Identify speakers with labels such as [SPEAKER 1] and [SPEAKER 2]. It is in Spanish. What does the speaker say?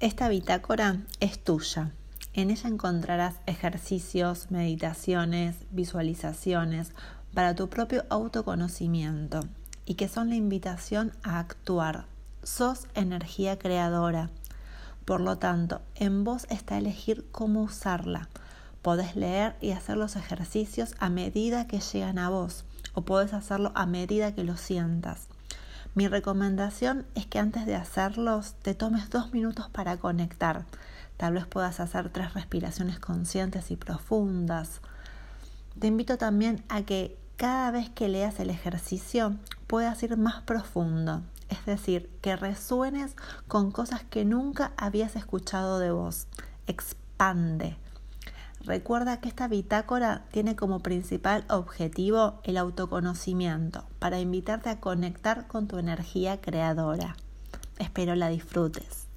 [SPEAKER 1] Esta bitácora es tuya. En ella encontrarás ejercicios, meditaciones, visualizaciones para tu propio autoconocimiento y que son la invitación a actuar. Sos energía creadora. Por lo tanto, en vos está elegir cómo usarla. Podés leer y hacer los ejercicios a medida que llegan a vos o podés hacerlo a medida que lo sientas. Mi recomendación es que antes de hacerlos te tomes dos minutos para conectar. Tal vez puedas hacer tres respiraciones conscientes y profundas. Te invito también a que cada vez que leas el ejercicio puedas ir más profundo, es decir, que resuenes con cosas que nunca habías escuchado de vos. Expande. Recuerda que esta bitácora tiene como principal objetivo el autoconocimiento, para invitarte a conectar con tu energía creadora. Espero la disfrutes.